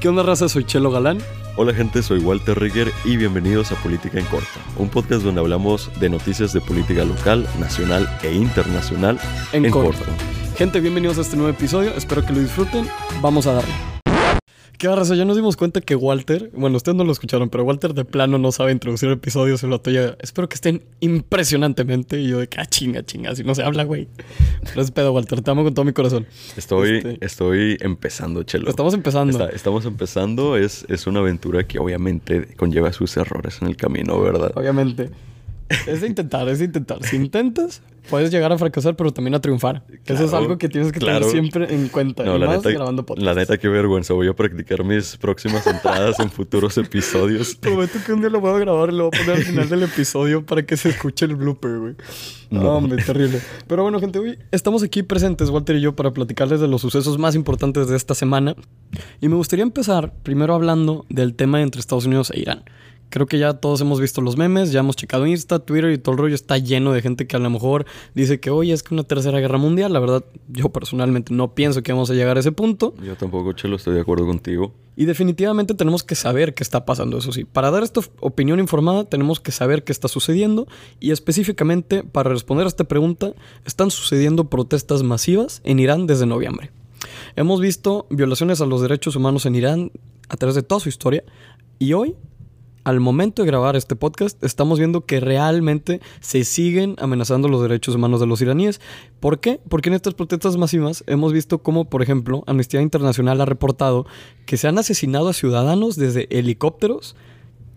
¿Qué onda, raza? Soy Chelo Galán. Hola gente, soy Walter Rigger y bienvenidos a Política en Corta, un podcast donde hablamos de noticias de política local, nacional e internacional En, corto. Gente, bienvenidos a este nuevo episodio. Espero que lo disfruten. Vamos a darle. ¿Qué raza? Ya nos dimos cuenta que Walter, bueno, ustedes no lo escucharon, pero Walter de plano no sabe introducir episodios. Se lo atoya. Espero que estén impresionantemente. Y yo de que, ah, chinga, chinga, si no se habla, güey. Pero es pedo, Walter. Te amo con todo mi corazón. Estoy, Este- estoy empezando, Chelo. Estamos empezando. Está- estamos empezando, es, es una aventura que obviamente conlleva sus errores en el camino, ¿verdad? Obviamente. Es de intentar, es de intentar. Si intentas, puedes llegar a fracasar, pero también a triunfar. Eso es algo que tienes que claro. tener siempre en cuenta. No, y la más neta, grabando podcast. la neta, qué vergüenza. Voy a practicar mis próximas entradas en futuros episodios. Prometo que un día lo voy a grabar y lo voy a poner al final del episodio para que se escuche el blooper, güey. No, No. hombre, terrible. Pero bueno, gente, hoy estamos aquí presentes, Walter y yo, para platicarles de los sucesos más importantes de esta semana. Y me gustaría empezar primero hablando del tema entre Estados Unidos e Irán. Creo que ya todos hemos visto los memes, ya hemos checado Insta, Twitter y todo el rollo está lleno de gente que a lo mejor dice que, oye, es que una tercera guerra mundial. La verdad, yo personalmente no pienso que vamos a llegar a ese punto. Yo tampoco, Chelo, estoy de acuerdo contigo. Y definitivamente tenemos que saber qué está pasando, eso sí. Para dar esta opinión informada tenemos que saber qué está sucediendo y específicamente para responder a esta pregunta están sucediendo protestas masivas en Irán desde noviembre. Hemos visto violaciones a los derechos humanos en Irán a través de toda su historia y hoy, al momento de grabar este podcast, estamos viendo que realmente se siguen amenazando los derechos humanos de los iraníes. ¿Por qué? Porque en estas protestas masivas hemos visto cómo, por ejemplo, Amnistía Internacional ha reportado que se han asesinado a ciudadanos desde helicópteros,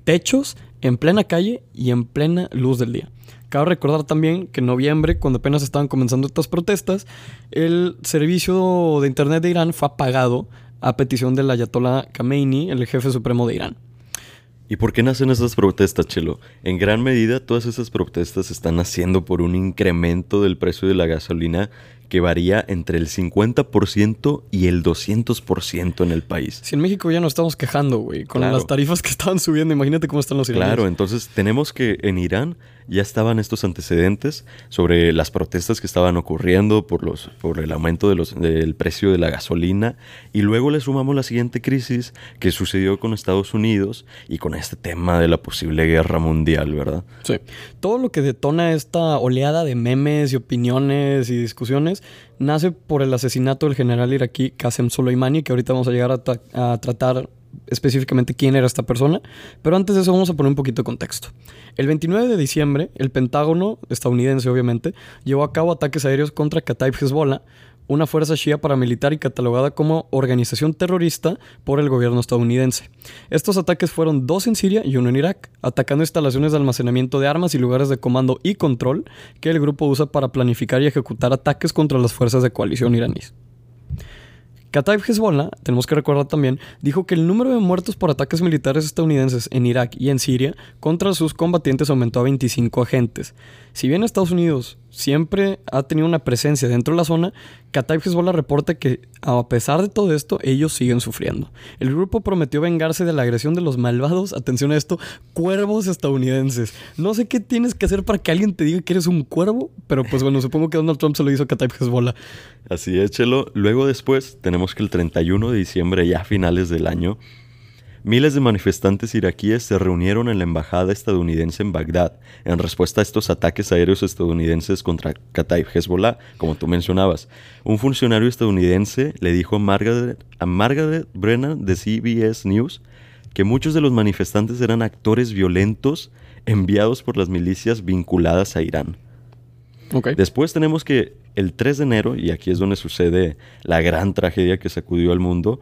techos, en plena calle y en plena luz del día. Cabe recordar también que en noviembre, cuando apenas estaban comenzando estas protestas, el servicio de Internet de Irán fue apagado a petición del Ayatollah Khamenei, el jefe supremo de Irán. ¿Y por qué nacen esas protestas, Chelo? En gran medida, todas esas protestas están naciendo por un incremento del precio de la gasolina que varía entre el 50% y el 200% en el país. Si en México ya nos estamos quejando, güey, con Claro. las tarifas que estaban subiendo, imagínate cómo están los iraníes. Claro, entonces tenemos que en Irán ya estaban estos antecedentes sobre las protestas que estaban ocurriendo por los por el aumento del precio de la gasolina y luego le sumamos la siguiente crisis que sucedió con Estados Unidos y con este tema de la posible guerra mundial, ¿verdad? Sí. Todo lo que detona esta oleada de memes y opiniones y discusiones nace por el asesinato del general iraquí Qasem Soleimani, que ahorita vamos a llegar a tratar específicamente quién era esta persona. Pero antes de eso vamos a poner un poquito de contexto. El 29 de diciembre, el Pentágono, estadounidense obviamente, llevó a cabo ataques aéreos contra Kataib Hezbollah, una fuerza shia paramilitar y catalogada como organización terrorista por el gobierno estadounidense. Estos ataques fueron dos en Siria y uno en Irak, atacando instalaciones de almacenamiento de armas y lugares de comando y control que el grupo usa para planificar y ejecutar ataques contra las fuerzas de coalición iraníes. Kataib Hezbollah, tenemos que recordar también, dijo que el número de muertos por ataques militares estadounidenses en Irak y en Siria contra sus combatientes aumentó a 25 agentes. Si bien Estados Unidos siempre ha tenido una presencia dentro de la zona, Kataib Hezbollah reporta que a pesar de todo esto, ellos siguen sufriendo. El grupo prometió vengarse de la agresión de los malvados, atención a esto, cuervos estadounidenses. No sé qué tienes que hacer para que alguien te diga que eres un cuervo, pero pues bueno, supongo que Donald Trump se lo hizo a Kataib Hezbollah. Así es, Chelo. Luego después tenemos que el 31 de diciembre, ya a finales del año, miles de manifestantes iraquíes se reunieron en la embajada estadounidense en Bagdad en respuesta a estos ataques aéreos estadounidenses contra Kataib Hezbollah, como tú mencionabas. Un funcionario estadounidense le dijo a Margaret, a Margaret Brennan de CBS News que muchos de los manifestantes eran actores violentos enviados por las milicias vinculadas a Irán. Ok. Después tenemos que el 3 de enero, y aquí es donde sucede la gran tragedia que sacudió al mundo.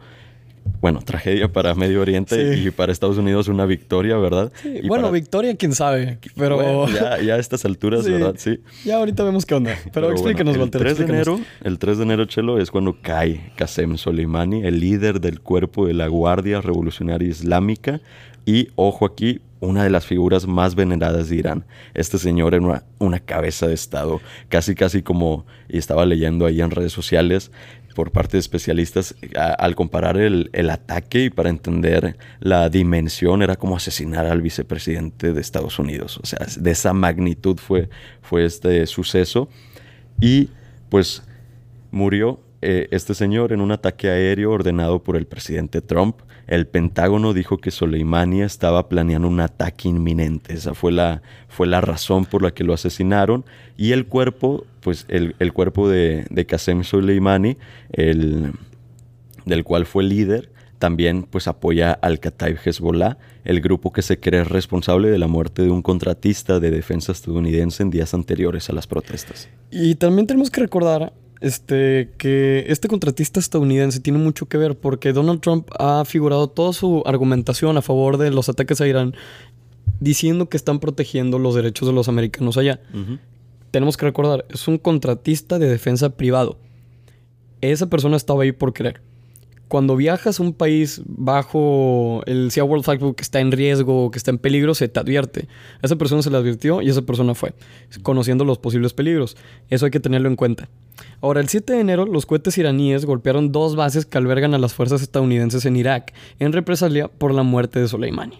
Bueno, tragedia para Medio Oriente Sí. y para Estados Unidos una victoria, ¿verdad? Sí, Y bueno, para- Victoria, quién sabe. Pero Bueno, ya, ya a estas alturas, Sí. ¿verdad? Sí. ya ahorita vemos qué onda. Pero, bueno, explíquenos, el Walter. 3 de enero, el 3 de enero, Chelo, es cuando cae Qasem Soleimani, el líder del cuerpo de la Guardia Revolucionaria Islámica y, ojo aquí, una de las figuras más veneradas de Irán. Este señor era una, una cabeza de Estado, casi casi como, y estaba leyendo ahí en redes sociales, por parte de especialistas, a- al comparar el, el ataque y para entender la dimensión, era como asesinar al vicepresidente de Estados Unidos. O sea, de esa magnitud fue, fue este suceso. Y pues murió eh, este señor en un ataque aéreo ordenado por el presidente Trump. El Pentágono dijo que Soleimani estaba planeando un ataque inminente. Esa fue la, fue la razón por la que lo asesinaron. Y el cuerpo, pues el, cuerpo de, de Qasem Soleimani, el, del cual fue líder, también pues apoya al Kataib Hezbollah, el grupo que se cree responsable de la muerte de un contratista de defensa estadounidense en días anteriores a las protestas. Y también tenemos que recordar este, que este contratista estadounidense tiene mucho que ver porque Donald Trump ha figurado toda su argumentación a favor de los ataques a Irán diciendo que están protegiendo los derechos de los americanos allá. Tenemos que recordar, es un contratista de defensa privado. Esa persona estaba ahí por querer. Cuando viajas a un país bajo el Sea World Factbook que está en riesgo, que está en peligro, se te advierte. A esa persona se le advirtió y esa persona fue, conociendo los posibles peligros. Eso hay que tenerlo en cuenta. Ahora, el 7 de enero, los cohetes iraníes golpearon dos bases que albergan a las fuerzas estadounidenses en Irak, en represalia por la muerte de Soleimani.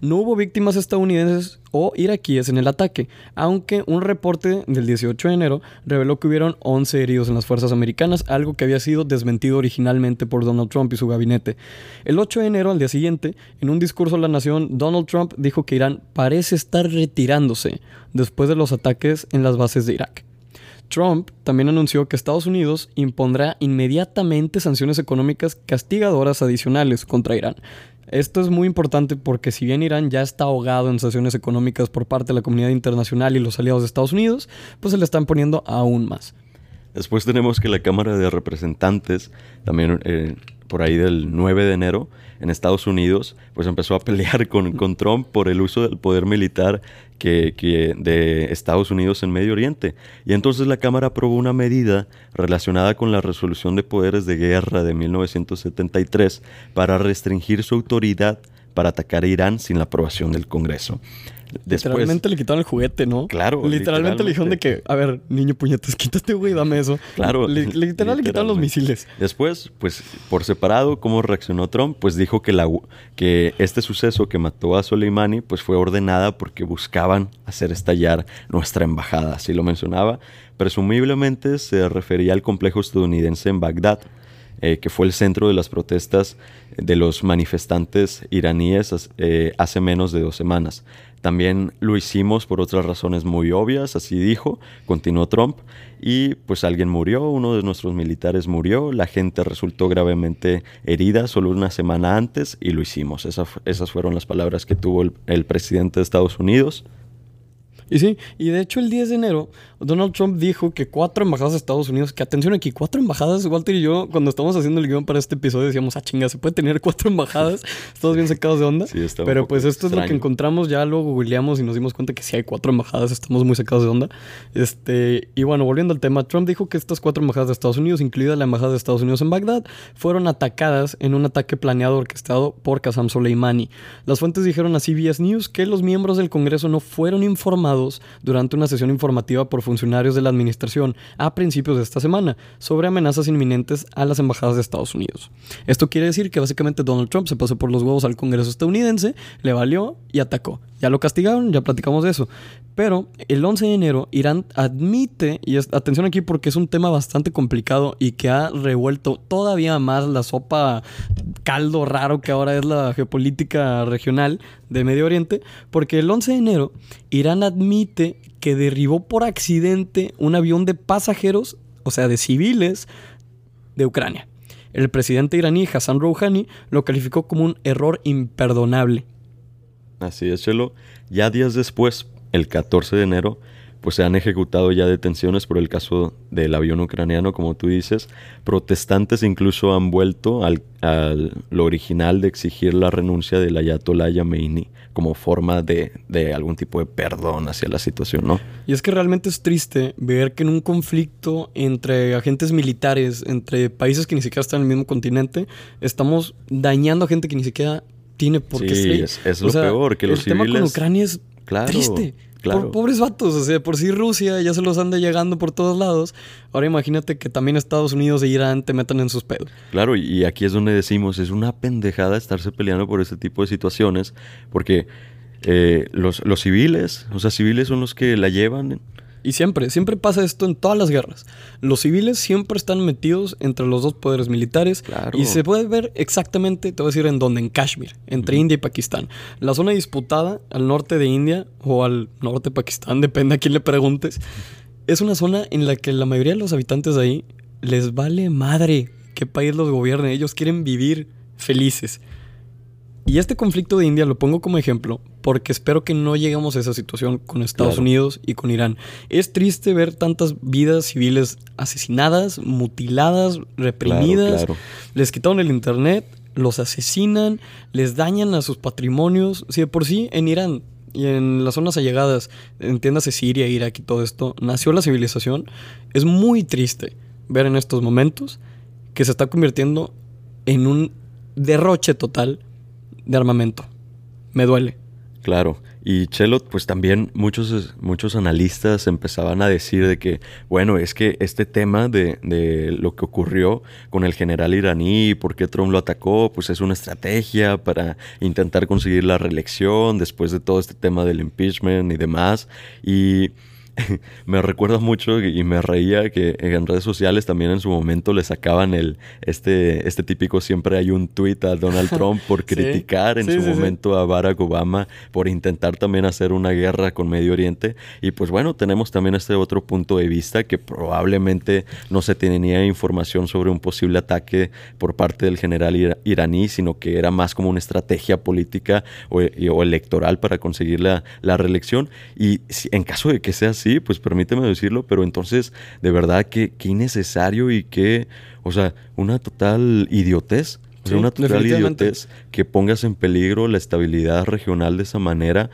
No hubo víctimas estadounidenses o iraquíes en el ataque, aunque un reporte del 18 de enero reveló que hubieron 11 heridos en las fuerzas americanas, algo que había sido desmentido originalmente por Donald Trump y su gabinete. El 8 de enero, al día siguiente, en un discurso a la nación, Donald Trump dijo que Irán parece estar retirándose después de los ataques en las bases de Irak. Trump también anunció que Estados Unidos impondrá inmediatamente sanciones económicas castigadoras adicionales contra Irán. Esto es muy importante porque si bien Irán ya está ahogado en sanciones económicas por parte de la comunidad internacional y los aliados de Estados Unidos, pues se le están poniendo aún más. Después tenemos que la Cámara de Representantes, también eh, por ahí del 9 de enero, en Estados Unidos, pues empezó a pelear con, con Trump por el uso del poder militar que, de Estados Unidos en Medio Oriente. Y entonces la Cámara aprobó una medida relacionada con la resolución de poderes de guerra de 1973 para restringir su autoridad para atacar a Irán sin la aprobación del Congreso literalmente le quitaron el juguete, ¿no? Claro. Literalmente, le dijeron de que, a ver, niño puñetas, quítate, güey, dame eso. Claro. literalmente le quitaron los misiles. Después, pues, por separado, ¿cómo reaccionó Trump? Pues dijo que, la, que este suceso que mató a Soleimani, pues fue ordenada porque buscaban hacer estallar nuestra embajada, así lo mencionaba. Presumiblemente se refería al complejo estadounidense en Bagdad, eh, que fue el centro de las protestas de los manifestantes iraníes eh, hace menos de dos semanas. También lo hicimos por otras razones muy obvias, así dijo, continuó Trump, y pues alguien murió, uno de nuestros militares murió, la gente resultó gravemente herida solo una semana antes y lo hicimos. esas fueron las palabras que tuvo el presidente de Estados Unidos. Y sí, y de hecho el 10 de enero Donald Trump dijo que cuatro embajadas de Estados Unidos, que atención aquí, cuatro embajadas, Walter y yo cuando estamos haciendo el guion para este episodio decíamos, ah chinga, se puede tener cuatro embajadas, estamos bien secados de onda. Sí, está Pero pues esto es lo que encontramos, ya luego googleamos y nos dimos cuenta que sí hay cuatro embajadas, estamos muy secados de onda. Este, y bueno, volviendo al tema, Trump dijo que estas cuatro embajadas de Estados Unidos, incluida la embajada de Estados Unidos en Bagdad, fueron atacadas en un ataque planeado orquestado por Qasem Soleimani. Las fuentes dijeron a CBS News que los miembros del Congreso no fueron informados durante una sesión informativa por funcionarios de la administración a principios de esta semana sobre amenazas inminentes a las embajadas de Estados Unidos. Esto quiere decir que básicamente Donald Trump se pasó por los huevos al Congreso estadounidense, le valió y atacó. Ya lo castigaron, ya platicamos de eso. Pero el 11 de enero Irán admite, y atención aquí porque es un tema bastante complicado y que ha revuelto todavía más la sopa caldo raro que ahora es la geopolítica regional de Medio Oriente, porque el 11 de enero Irán admite que derribó por accidente un avión de pasajeros, o sea, de civiles, de Ucrania. El presidente iraní Hassan Rouhani lo calificó como un error imperdonable. Así es, Chelo. Ya días después, el 14 de enero, pues se han ejecutado ya detenciones por el caso del avión ucraniano, como tú dices. Protestantes incluso han vuelto al, lo original de exigir la renuncia del ayatollah Yamenei como forma de, de, algún tipo de perdón hacia la situación, ¿no? Y es que realmente es triste ver que en un conflicto entre agentes militares, entre países que ni siquiera están en el mismo continente, estamos dañando a gente que ni siquiera tiene por qué sí, Es, lo peor, que los el tema con Ucrania es triste pobres vatos, o sea, por si Rusia ya se los anda llegando por todos lados. Ahora imagínate que también Estados Unidos e Irán te metan en sus pedos. Claro, y aquí es donde decimos, es una pendejada estarse peleando por este tipo de situaciones, porque eh, los, civiles, o sea, civiles son los que la llevan Y siempre, siempre pasa esto en todas las guerras. Los civiles siempre están metidos entre los dos poderes militares. Claro. Y se puede ver exactamente, te voy a decir en dónde, en Kashmir, entre India y Pakistán. La zona disputada al norte de India o al norte de Pakistán, depende a quién le preguntes, es una zona en la que la mayoría de los habitantes de ahí les vale madre qué país los gobierne. Ellos quieren vivir felices. Y este conflicto de India lo pongo como ejemplo porque espero que no lleguemos a esa situación con Estados Claro. Unidos y con Irán. Es triste ver tantas vidas civiles asesinadas, mutiladas, reprimidas. claro. Les quitaron el internet, los asesinan, les dañan a sus patrimonios. Si de por sí en Irán y en las zonas allegadas, entiéndase Siria, Irak y todo esto, nació la civilización, es muy triste ver en estos momentos que se está convirtiendo en un derroche total de armamento. Me duele. Claro, y Chelo, pues también muchos, muchos analistas empezaban a decir de que, bueno, es que este tema de, de lo que ocurrió con el general iraní por qué Trump lo atacó, pues es una estrategia para intentar conseguir la reelección después de todo este tema del impeachment y demás. Y me recuerda mucho y me reía que en redes sociales también en su momento le sacaban el este este típico siempre hay un tweet a Donald Trump por Sí. criticar en Sí, su sí, momento a Barack Obama por intentar también hacer una guerra con Medio Oriente y pues bueno tenemos también este otro punto de vista que probablemente no se tenía información sobre un posible ataque por parte del general ira- iraní sino que era más como una estrategia política o, electoral para conseguir la, la reelección. Y si- en caso de que sea así pues permíteme decirlo pero entonces de verdad que qué innecesario y qué o sea una total idiotez o sea, Sí, una total idiotez que pongas en peligro la estabilidad regional de esa manera,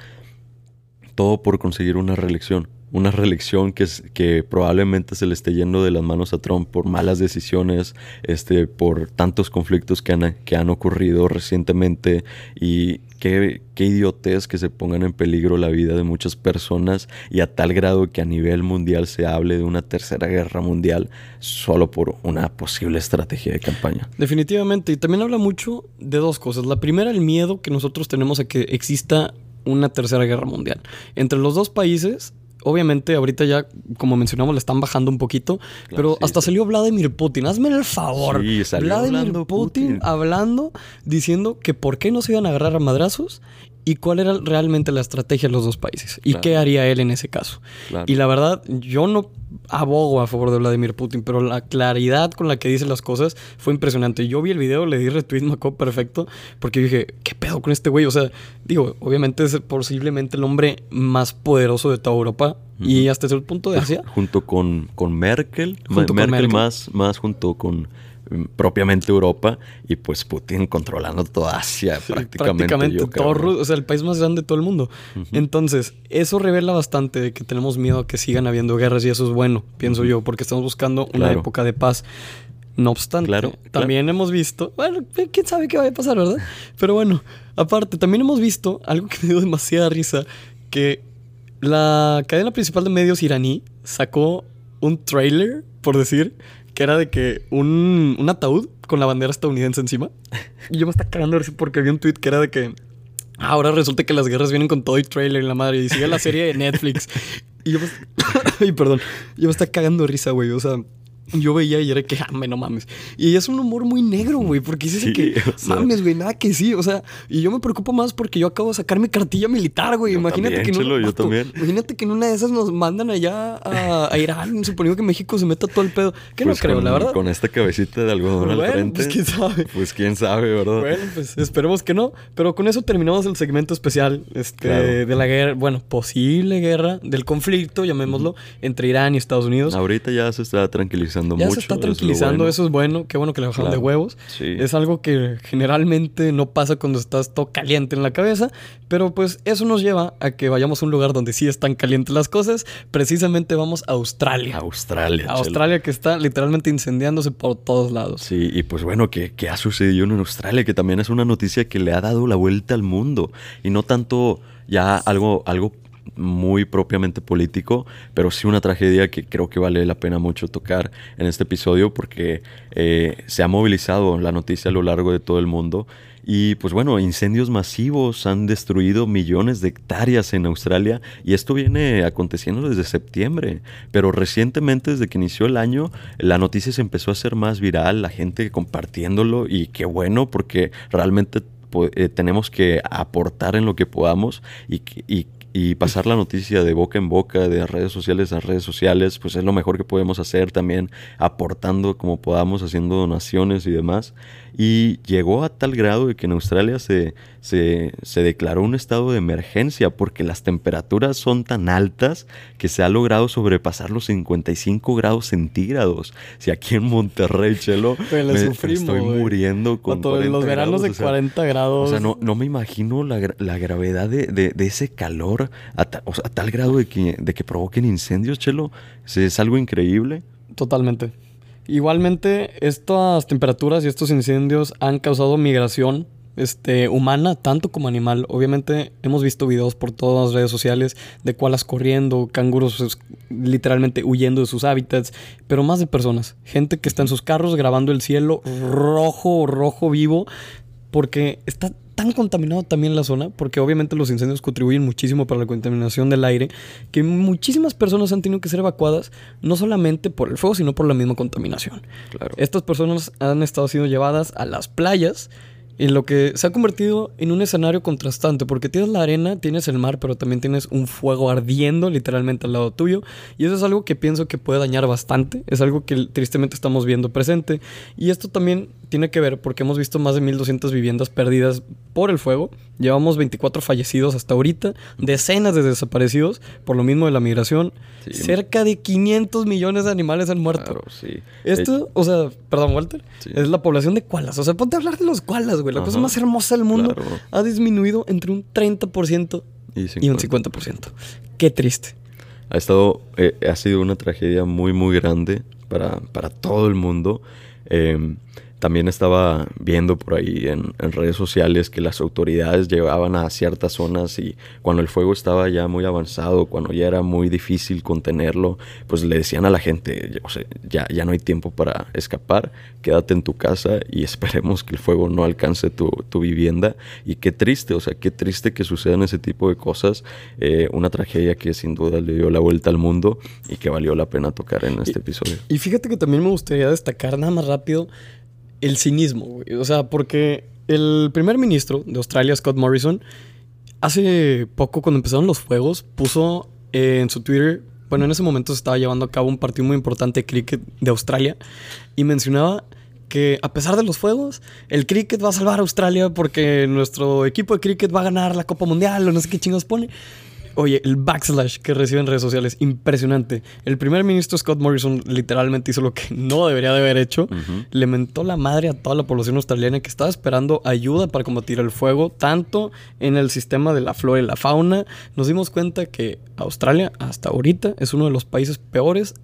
todo por conseguir una reelección. Una reelección que, que probablemente se le esté yendo de las manos a Trump por malas decisiones, este, por tantos conflictos que han, que han ocurrido recientemente y qué, qué idiotez que se pongan en peligro la vida de muchas personas y a tal grado que a nivel mundial se hable de una tercera guerra mundial solo por una posible estrategia de campaña. Definitivamente. Y también habla mucho de dos cosas. La primera, el miedo que nosotros tenemos a que exista una tercera guerra mundial. Entre los dos países, obviamente ahorita ya, como mencionamos, le están bajando un poquito. pero sí, hasta sí. salió Vladimir Putin. Hazme el favor. Sí, salió Vladimir Putin, Putin. hablando, diciendo que por qué no se iban a agarrar a madrazos y cuál era realmente la estrategia de los dos países. Y Claro. qué haría él en ese caso. Claro. Y la verdad, yo no abogo a favor de Vladimir Putin, pero la claridad con la que dice las cosas fue impresionante. Yo vi el video, le di retweet, me acuerdo perfecto, porque dije, ¿qué pedo con este güey? O sea, digo, obviamente es posiblemente el hombre más poderoso de toda Europa y hasta el punto de Asia. junto con, con Merkel, Junto con Merkel, Merkel. Más, más junto con propiamente Europa y pues Putin controlando toda Asia Sí, prácticamente. prácticamente yo creo, todo, o sea, el país más grande de todo el mundo. Entonces, eso revela bastante de que tenemos miedo a que sigan habiendo guerras y eso es bueno, pienso yo, porque estamos buscando una Claro. época de paz. No obstante, Claro, claro. también hemos visto, bueno, quién sabe qué va a pasar, ¿verdad? Pero bueno, aparte, también hemos visto algo que me dio demasiada risa, que la cadena principal de medios iraní sacó un trailer, por decir, que era de que un, un ataúd con la bandera estadounidense encima. Y yo me estaba cagando risa porque vi un tweet que era de que "Ah, ahora resulta que las guerras vienen con todo y trailer en la madre y sigue la serie de Netflix. y yo me, Ay, perdón, yo me estaba cagando de risa, güey, o sea, yo veía y era que, ah, no mames. Y es un humor muy negro, güey, porque dices Sí, que, o sea. mames, güey, nada que sí, o sea, y yo me preocupo más porque yo acabo de sacar mi cartilla militar, güey. Imagínate también, que en Chelo, yo también. Imagínate que en una de esas nos mandan allá a, a Irán, suponiendo que México se meta todo el pedo. Que no Pues creo, con, la verdad. Con esta cabecita de algodón al Bueno, frente. pues quién sabe. Pues quién sabe, ¿verdad? Bueno, pues esperemos que no. Pero con eso terminamos el segmento especial este, Claro. de la guerra, bueno, posible guerra, del conflicto, llamémoslo, entre Irán y Estados Unidos. Ahorita ya se está tranquilizando ya mucho. se está es tranquilizando, bueno. eso es bueno, qué bueno que le bajaron Claro. de huevos. Sí. Es algo que generalmente no pasa cuando estás todo caliente en la cabeza, pero pues eso nos lleva a que vayamos a un lugar donde sí están calientes las cosas. Precisamente vamos a Australia. Australia. A. Australia que está literalmente incendiándose por todos lados. Sí, y pues bueno, ¿qué, qué ha sucedido en Australia? Que también es una noticia que le ha dado la vuelta al mundo. Y no tanto ya algo, algo muy propiamente político, pero sí una tragedia que creo que vale la pena mucho tocar en este episodio porque eh, se ha movilizado la noticia a lo largo de todo el mundo Y pues bueno, incendios masivos han destruido millones de hectáreas en Australia y esto viene aconteciendo desde septiembre. Pero recientemente, desde que inició el año, la noticia se empezó a hacer más viral, la gente compartiéndolo y qué bueno porque realmente eh, tenemos que aportar en lo que podamos y, y, y pasar la noticia de boca en boca, de redes sociales a redes sociales, pues es lo mejor que podemos hacer también, aportando como podamos, haciendo donaciones y demás. Y llegó a tal grado de que en Australia se, se, se declaró un estado de emergencia porque las temperaturas son tan altas que se ha logrado sobrepasar los 55 grados centígrados. Si aquí en Monterrey, Chelo, me, estoy muriendo con los veranos de 40 grados. O sea, no, no me imagino la, la gravedad de, de, de ese calor a, tal grado de que, de que provoquen incendios, Chelo. Es algo increíble. Totalmente. Igualmente, estas temperaturas y estos incendios han causado migración este, humana, tanto como animal. Obviamente hemos visto videos por todas las redes sociales de koalas corriendo, canguros literalmente huyendo de sus hábitats, pero más de personas. Gente que está en sus carros grabando el cielo rojo, rojo vivo, porque está tan contaminado también la zona, porque obviamente los incendios contribuyen muchísimo para la contaminación del aire, que muchísimas personas han tenido que ser evacuadas, no solamente por el fuego, sino por la misma contaminación. Claro. Estas personas han estado siendo llevadas a las playas en lo que se ha convertido en un escenario contrastante, porque tienes la arena, tienes el mar, pero también tienes un fuego ardiendo literalmente al lado tuyo, y eso es algo que pienso que puede dañar bastante, es algo que tristemente estamos viendo presente, y esto también tiene que ver porque hemos visto más de 1200 viviendas perdidas por el fuego, llevamos 24 fallecidos hasta ahorita, decenas de desaparecidos por lo mismo de la migración, cerca de 500 millones de animales han muerto. Esto, o sea, perdón, Walter, es la población de koalas, o sea, ponte a hablar de los koalas, la cosa más hermosa del mundo ha disminuido entre un 30% y, un 50%. Qué triste. Ha estado, eh, ha sido una tragedia muy, muy grande para, para todo el mundo. Eh, también estaba viendo por ahí en, redes sociales que las autoridades llevaban a ciertas zonas y cuando el fuego estaba ya muy avanzado, cuando ya era muy difícil contenerlo, pues le decían a la gente, o sea, ya, ya no hay tiempo para escapar, quédate en tu casa y esperemos que el fuego no alcance tu, vivienda. Y qué triste, o sea, qué triste que sucedan ese tipo de cosas. Eh, una tragedia que sin duda le dio la vuelta al mundo y que valió la pena tocar en este episodio. Y fíjate que también me gustaría destacar nada más rápido el cinismo, güey. O sea, porque el primer ministro de Australia, Scott Morrison, hace poco, cuando empezaron los fuegos, puso en su Twitter. Bueno, en ese momento se estaba llevando a cabo un partido muy importante de cricket de Australia y mencionaba que a pesar de los fuegos, el cricket va a salvar a Australia porque nuestro equipo de cricket va a ganar la Copa Mundial o no sé qué chingos pone. Oye, el backslash que recibe en redes sociales, impresionante. El primer ministro Scott Morrison literalmente hizo lo que no debería de haber hecho. Le mentó la madre a toda la población australiana que estaba esperando ayuda para combatir el fuego, tanto en el sistema de la flora y la fauna. Nos dimos cuenta que Australia hasta ahorita es uno de los países peores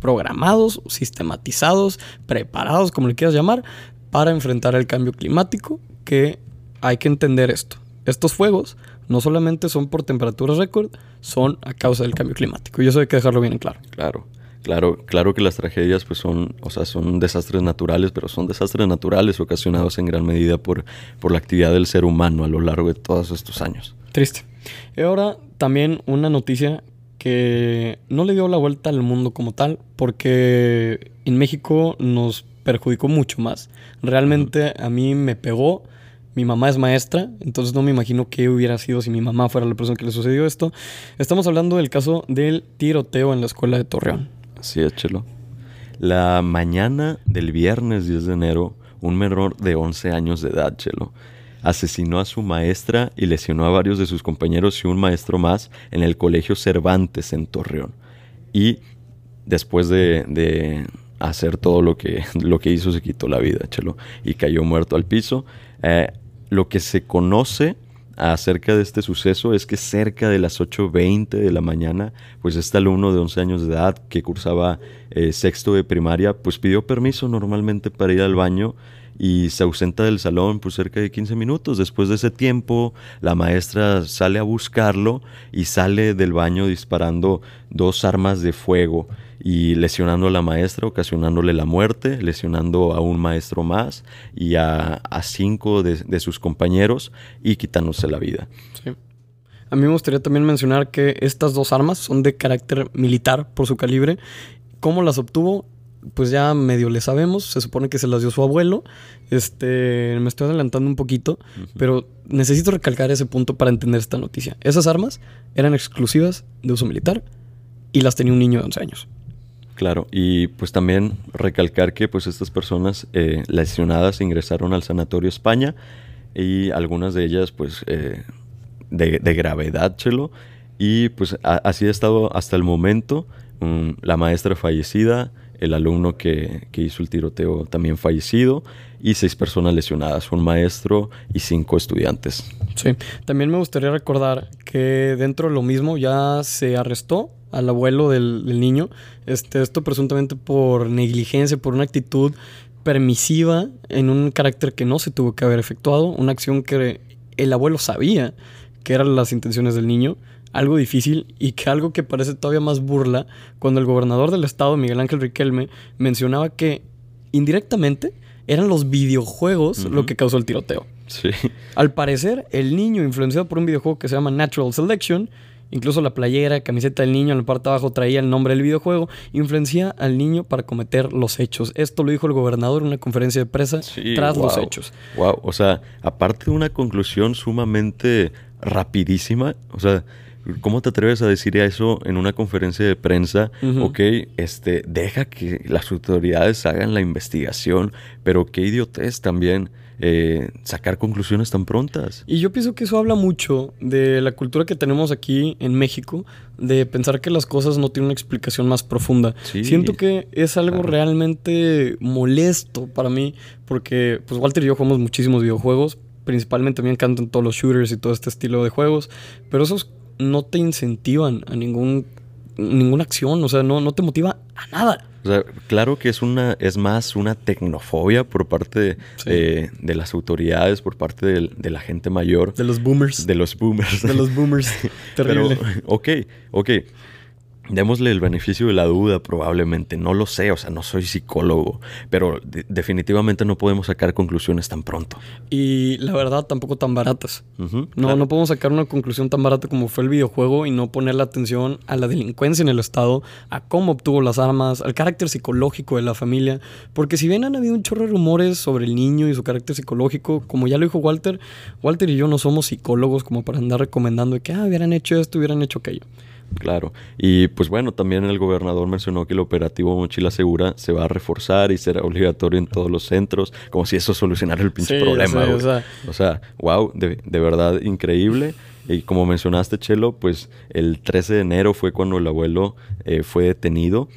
programados, sistematizados, preparados, como le quieras llamar, para enfrentar el cambio climático, que hay que entender esto. Estos fuegos no solamente son por temperaturas récord, son a causa del cambio climático. Y eso hay que dejarlo bien en claro. Claro. Claro, claro que las tragedias pues son, o sea, son desastres naturales, pero son desastres naturales ocasionados en gran medida por, por la actividad del ser humano a lo largo de todos estos años. Triste. Y ahora también una noticia que no le dio la vuelta al mundo como tal, porque en México nos perjudicó mucho más. Realmente a mí me pegó mi mamá es maestra, entonces no me imagino qué hubiera sido si mi mamá fuera la persona que le sucedió esto. Estamos hablando del caso del tiroteo en la escuela de Torreón. Así es, Chelo. La mañana del viernes 10 de enero, un menor de 11 años de edad, Chelo, asesinó a su maestra y lesionó a varios de sus compañeros y un maestro más en el colegio Cervantes en Torreón. Y después de, hacer todo lo que, lo que hizo, se quitó la vida, Chelo, y cayó muerto al piso. Eh, lo que se conoce acerca de este suceso es que cerca de las 8.20 de la mañana, pues este alumno de 11 años de edad que cursaba eh, sexto de primaria, pues pidió permiso normalmente para ir al baño y se ausenta del salón por cerca de 15 minutos. Después de ese tiempo, la maestra sale a buscarlo y sale del baño disparando dos armas de fuego y lesionando a la maestra, ocasionándole la muerte, lesionando a un maestro más y a, cinco de, de, sus compañeros y quitándose la vida. Sí. A mí me gustaría también mencionar que estas dos armas son de carácter militar por su calibre. ¿Cómo las obtuvo? Pues ya medio le sabemos. Se supone que se las dio su abuelo. Este, me estoy adelantando un poquito, pero necesito recalcar ese punto para entender esta noticia. Esas armas eran exclusivas de uso militar y las tenía un niño de 11 años. Claro, y pues también recalcar que pues estas personas eh, lesionadas ingresaron al Sanatorio España y algunas de ellas pues eh, de, gravedad, Chelo, y pues así ha estado hasta el momento. Mm, la maestra fallecida, el alumno que, que, hizo el tiroteo también fallecido y seis personas lesionadas, un maestro y cinco estudiantes. Sí, también me gustaría recordar que dentro de lo mismo ya se arrestó al abuelo del, niño. Este, esto presuntamente por negligencia, por una actitud permisiva en un carácter que no se tuvo que haber efectuado, una acción que el abuelo sabía que eran las intenciones del niño, algo difícil y que algo que parece todavía más burla cuando el gobernador del estado, Miguel Ángel Riquelme, mencionaba que indirectamente eran los videojuegos lo que causó el tiroteo. Sí. Al parecer, el niño influenciado por un videojuego que se llama Natural Selection Incluso la playera, camiseta del niño en la parte de abajo traía el nombre del videojuego. Influencia al niño para cometer los hechos. Esto lo dijo el gobernador en una conferencia de prensa tras los hechos. Wow, o sea, aparte de una conclusión sumamente rapidísima, o sea, ¿Cómo te atreves a decir eso en una conferencia de prensa? Ok, este, deja que las autoridades hagan la investigación, pero qué idiotez también eh, sacar conclusiones tan prontas. Y yo pienso que eso habla mucho de la cultura que tenemos aquí en México, de pensar que las cosas no tienen una explicación más profunda. Siento que es algo realmente molesto para mí, porque pues Walter y yo jugamos muchísimos videojuegos, principalmente a mí me encantan todos los shooters y todo este estilo de juegos, pero esos no te incentivan a ningún, ninguna acción, o sea, no, no te motiva a nada. O sea, claro que es una, es más una tecnofobia por parte de, las autoridades, por parte de, la gente mayor. De los boomers. De los boomers. De los boomers. Terrible. Pero, ok, ok démosle el beneficio de la duda, probablemente. No lo sé, o sea, no soy psicólogo, pero definitivamente no podemos sacar conclusiones tan pronto. Y la verdad, tampoco tan baratas. no, no podemos sacar una conclusión tan barata como fue el videojuego y no poner la atención a la delincuencia en el Estado, a cómo obtuvo las armas, al carácter psicológico de la familia. Porque si bien han habido un chorro de rumores sobre el niño y su carácter psicológico, como ya lo dijo Walter, Walter y yo no somos psicólogos como para andar recomendando que ah, hubieran hecho esto, hubieran hecho aquello. Claro. Y pues bueno, también el gobernador mencionó que el operativo Mochila Segura se va a reforzar y será obligatorio en todos los centros, como si eso solucionara el pinche problema. o, sea. wow, de, de, verdad increíble. Y como mencionaste, Chelo, pues el 13 de enero fue cuando el abuelo eh, fue detenido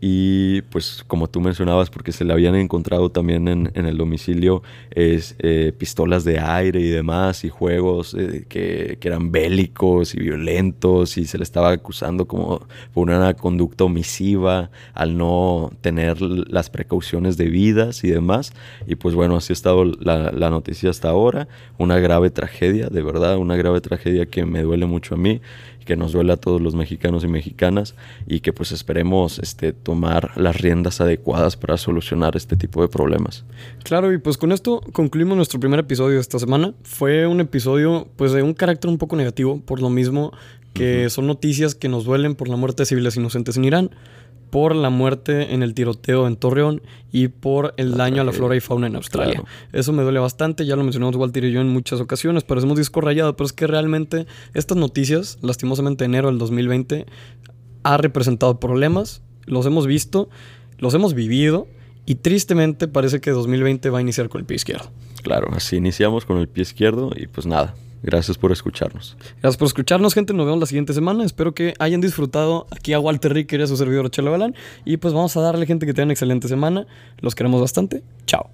y pues como tú mencionabas, porque se le habían encontrado también en, el domicilio es, eh, pistolas de aire y demás y juegos eh, que, eran bélicos y violentos y se le estaba acusando como por una conducta omisiva al no tener las precauciones debidas y demás. Y pues bueno, así ha estado la, la noticia hasta ahora. Una grave tragedia, de verdad, una grave tragedia que me duele mucho a mí que nos duele a todos los mexicanos y mexicanas y que pues esperemos este, tomar las riendas adecuadas para solucionar este tipo de problemas. Claro, y pues con esto concluimos nuestro primer episodio de esta semana. Fue un episodio pues de un carácter un poco negativo, por lo mismo que son noticias que nos duelen por la muerte de civiles inocentes en Irán por la muerte en el tiroteo en Torreón y por el daño a la flora y fauna en Australia. Eso me duele bastante, ya lo mencionamos Walter y yo en muchas ocasiones, parecemos disco rayado, pero es que realmente estas noticias, lastimosamente enero del 2020, ha representado problemas, los hemos visto, los hemos vivido y tristemente parece que 2020 va a iniciar con el pie izquierdo. Claro, así iniciamos con el pie izquierdo y pues nada, Gracias por escucharnos. Gracias por escucharnos, gente. Nos vemos la siguiente semana. Espero que hayan disfrutado aquí a Walter Ricker y a su servidor Chelo Balán. Y pues vamos a darle, gente, que tengan excelente semana. Los queremos bastante. Chao.